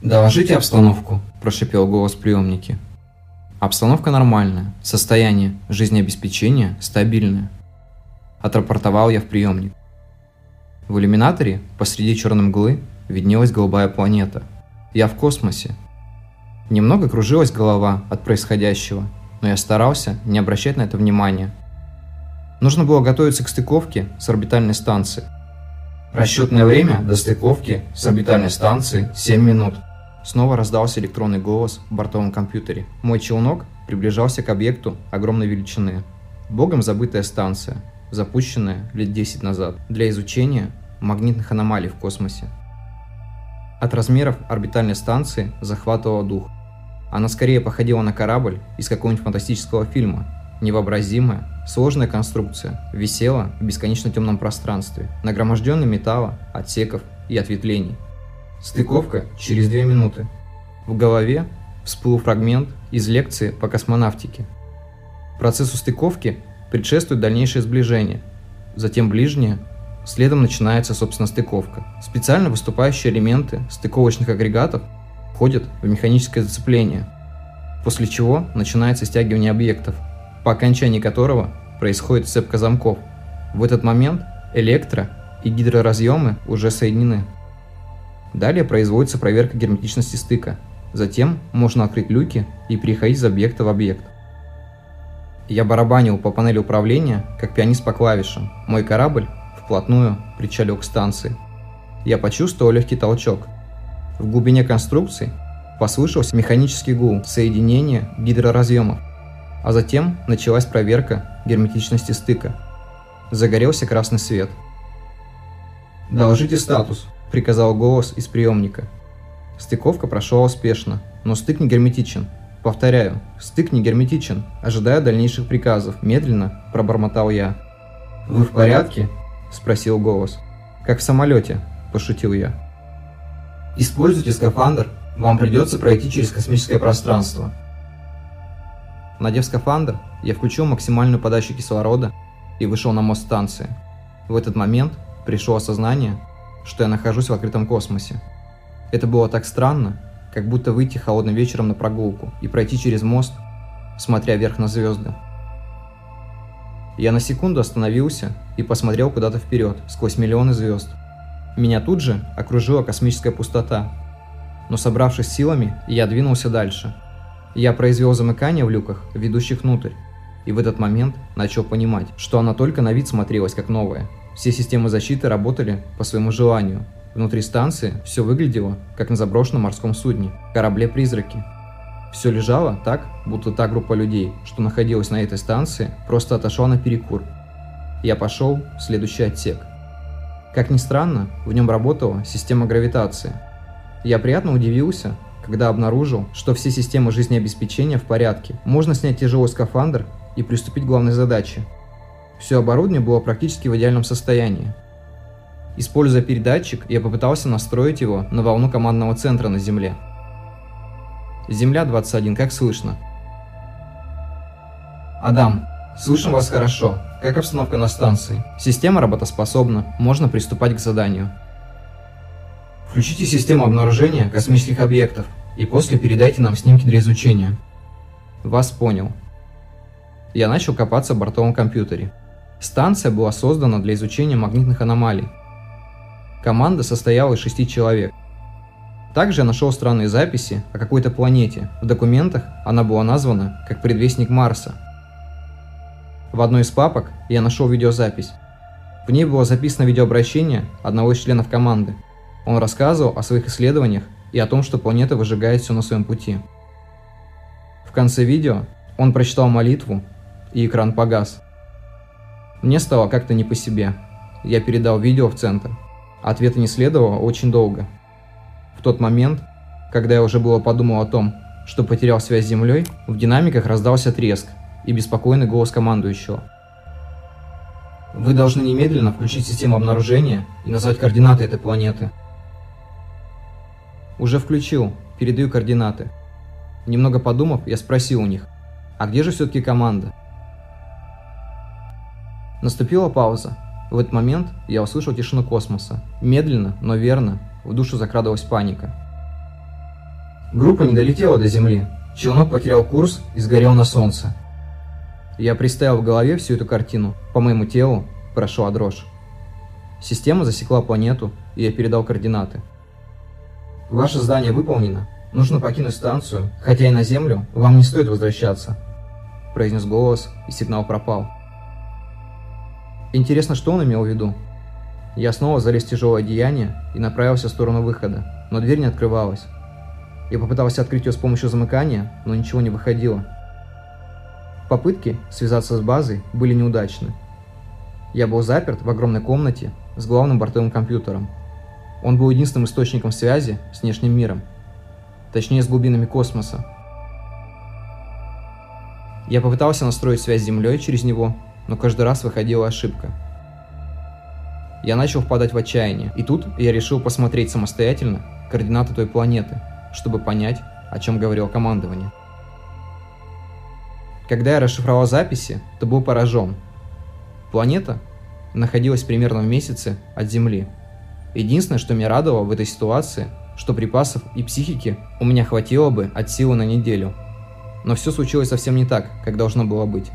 «Доложите обстановку», – прошипел голос в приемнике. «Обстановка нормальная, состояние жизнеобеспечения стабильное», – отрапортовал я в приемник. В иллюминаторе посреди черной мглы виднелась голубая планета. Я в космосе. Немного кружилась голова от происходящего, но я старался не обращать на это внимания. Нужно было готовиться к стыковке с орбитальной станцией. Расчетное время до стыковки с орбитальной станции 7 минут. Снова раздался электронный голос в бортовом компьютере. Мой челнок приближался к объекту огромной величины. Богом забытая станция, запущенная лет 10 назад для изучения магнитных аномалий в космосе. От размеров орбитальной станции захватывала дух. Она скорее походила на корабль из какого-нибудь фантастического фильма. Невообразимая, сложная конструкция висела в бесконечно темном пространстве, нагроможденной металла, отсеков и ответвлений. Стыковка через две минуты. В голове всплыл фрагмент из лекции по космонавтике. Процессу стыковки предшествует дальнейшее сближение, затем ближнее, следом начинается, собственно, стыковка. Специально выступающие элементы стыковочных агрегатов входят в механическое зацепление, после чего начинается стягивание объектов, по окончании которого происходит цепка замков. В этот момент электро- и гидроразъемы уже соединены. Далее производится проверка герметичности стыка. Затем можно открыть люки и переходить из объекта в объект. Я барабанил по панели управления, как пианист по клавишам. Мой корабль вплотную причалил к станции. Я почувствовал легкий толчок. В глубине конструкции послышался механический гул соединения гидроразъемов, а затем началась проверка герметичности стыка. Загорелся красный свет. «Доложите статус», – приказал голос из приемника. Стыковка прошла успешно, но стык не герметичен. Повторяю, стык не герметичен. Ожидаю дальнейших приказов. Медленно пробормотал я. «Вы в порядке?» – спросил голос. «Как в самолете», – пошутил я. «Используйте скафандр. Вам придется пройти через космическое пространство». Надев скафандр, я включил максимальную подачу кислорода и вышел на мост станции. В этот момент пришло осознание, что я нахожусь в открытом космосе. Это было так странно, как будто выйти холодным вечером на прогулку и пройти через мост, смотря вверх на звезды. Я на секунду остановился и посмотрел куда-то вперед, сквозь миллионы звезд. Меня тут же окружила космическая пустота. Но собравшись силами, я двинулся дальше. Я произвел замыкание в люках, ведущих внутрь. И в этот момент начал понимать, что она только на вид смотрелась как новая – все системы защиты работали по своему желанию. Внутри станции все выглядело, как на заброшенном морском судне, корабле-призраке. Все лежало так, будто та группа людей, что находилась на этой станции, просто отошла на перекур. Я пошел в следующий отсек. Как ни странно, в нем работала система гравитации. Я приятно удивился, когда обнаружил, что все системы жизнеобеспечения в порядке. Можно снять тяжелый скафандр и приступить к главной задаче все оборудование было практически в идеальном состоянии. Используя передатчик, я попытался настроить его на волну командного центра на Земле. Земля 21, как слышно? Адам, слышим вас хорошо. Как обстановка на станции? Система работоспособна, можно приступать к заданию. Включите систему обнаружения космических объектов и после передайте нам снимки для изучения. Вас понял. Я начал копаться в бортовом компьютере. Станция была создана для изучения магнитных аномалий. Команда состояла из шести человек. Также я нашел странные записи о какой-то планете. В документах она была названа как предвестник Марса. В одной из папок я нашел видеозапись. В ней было записано видеообращение одного из членов команды. Он рассказывал о своих исследованиях и о том, что планета выжигает все на своем пути. В конце видео он прочитал молитву, и экран погас. Мне стало как-то не по себе. Я передал видео в центр. Ответа не следовало очень долго. В тот момент, когда я уже было подумал о том, что потерял связь с Землей, в динамиках раздался треск и беспокойный голос командующего. Вы должны немедленно включить систему обнаружения и назвать координаты этой планеты. Уже включил, передаю координаты. Немного подумав, я спросил у них, а где же все-таки команда? Наступила пауза. В этот момент я услышал тишину космоса. Медленно, но верно, в душу закрадывалась паника. Группа не долетела до Земли. Челнок потерял курс и сгорел на Солнце. Я представил в голове всю эту картину. По моему телу прошла дрожь. Система засекла планету, и я передал координаты. Ваше задание выполнено. Нужно покинуть станцию, хотя и на Землю вам не стоит возвращаться. Произнес голос, и сигнал пропал. Интересно, что он имел в виду? Я снова залез в тяжелое одеяние и направился в сторону выхода, но дверь не открывалась. Я попытался открыть ее с помощью замыкания, но ничего не выходило. Попытки связаться с базой были неудачны. Я был заперт в огромной комнате с главным бортовым компьютером. Он был единственным источником связи с внешним миром, точнее с глубинами космоса. Я попытался настроить связь с Землей через него, но каждый раз выходила ошибка. Я начал впадать в отчаяние, и тут я решил посмотреть самостоятельно координаты той планеты, чтобы понять, о чем говорил командование. Когда я расшифровал записи, то был поражен. Планета находилась примерно в месяце от Земли. Единственное, что меня радовало в этой ситуации, что припасов и психики у меня хватило бы от силы на неделю. Но все случилось совсем не так, как должно было быть.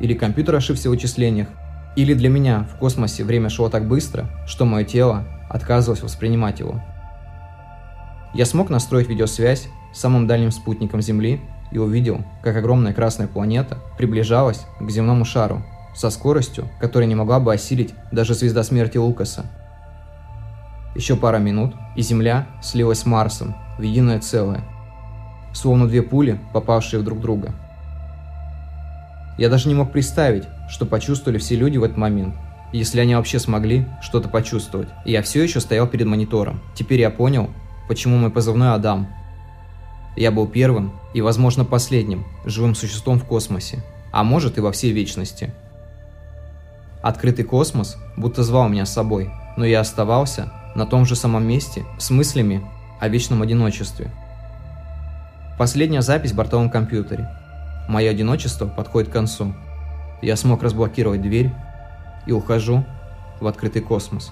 Или компьютер ошибся в вычислениях, или для меня в космосе время шло так быстро, что мое тело отказывалось воспринимать его. Я смог настроить видеосвязь с самым дальним спутником Земли и увидел, как огромная красная планета приближалась к земному шару со скоростью, которой не могла бы осилить даже звезда смерти Лукаса. Еще пара минут, и Земля слилась с Марсом в единое целое, словно две пули, попавшие в друг друга. Я даже не мог представить, что почувствовали все люди в этот момент, если они вообще смогли что-то почувствовать. И я все еще стоял перед монитором. Теперь я понял, почему мой позывной Адам. Я был первым и, возможно, последним живым существом в космосе, а может и во всей вечности. Открытый космос будто звал меня с собой, но я оставался на том же самом месте с мыслями о вечном одиночестве. Последняя запись в бортовом компьютере. Мое одиночество подходит к концу. Я смог разблокировать дверь и ухожу в открытый космос.